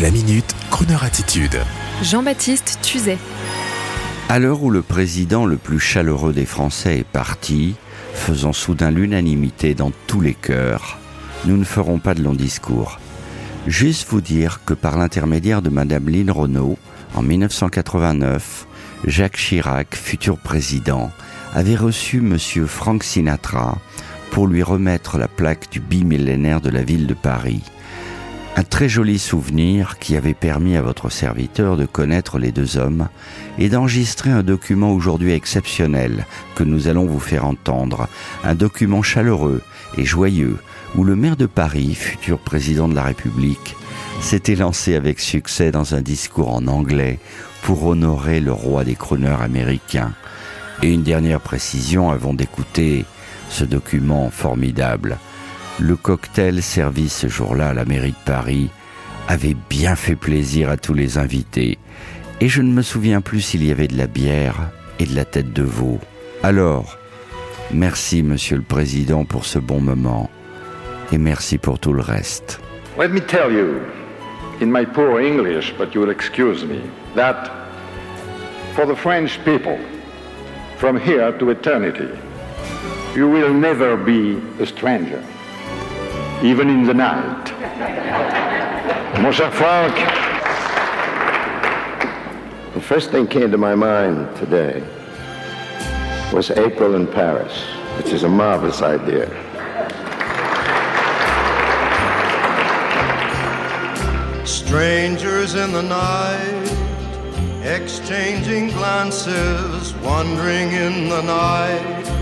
La minute, Kroneur attitude. Jean-Baptiste Tuzet. À l'heure où le président le plus chaleureux des Français est parti, faisant soudain l'unanimité dans tous les cœurs, nous ne ferons pas de long discours. Juste vous dire que par l'intermédiaire de Madame Lynn Renault, en 1989, Jacques Chirac, futur président, avait reçu Monsieur Frank Sinatra pour lui remettre la plaque du bimillénaire de la ville de Paris. Un très joli souvenir qui avait permis à votre serviteur de connaître les deux hommes et d'enregistrer un document aujourd'hui exceptionnel que nous allons vous faire entendre, un document chaleureux et joyeux où le maire de Paris, futur président de la République, s'était lancé avec succès dans un discours en anglais pour honorer le roi des chroneurs américains. Et une dernière précision avant d'écouter ce document formidable. Le cocktail servi ce jour-là à la mairie de Paris avait bien fait plaisir à tous les invités, et je ne me souviens plus s'il y avait de la bière et de la tête de veau. Alors, merci Monsieur le Président pour ce bon moment, et merci pour tout le reste. Let me tell you, in my poor English, but you'll excuse me, that for the French people, from here to eternity, you will never be a stranger. Even in the night. Mon cher Frank, the first thing came to my mind today was April in Paris, which is a marvelous idea. Strangers in the night, exchanging glances, wandering in the night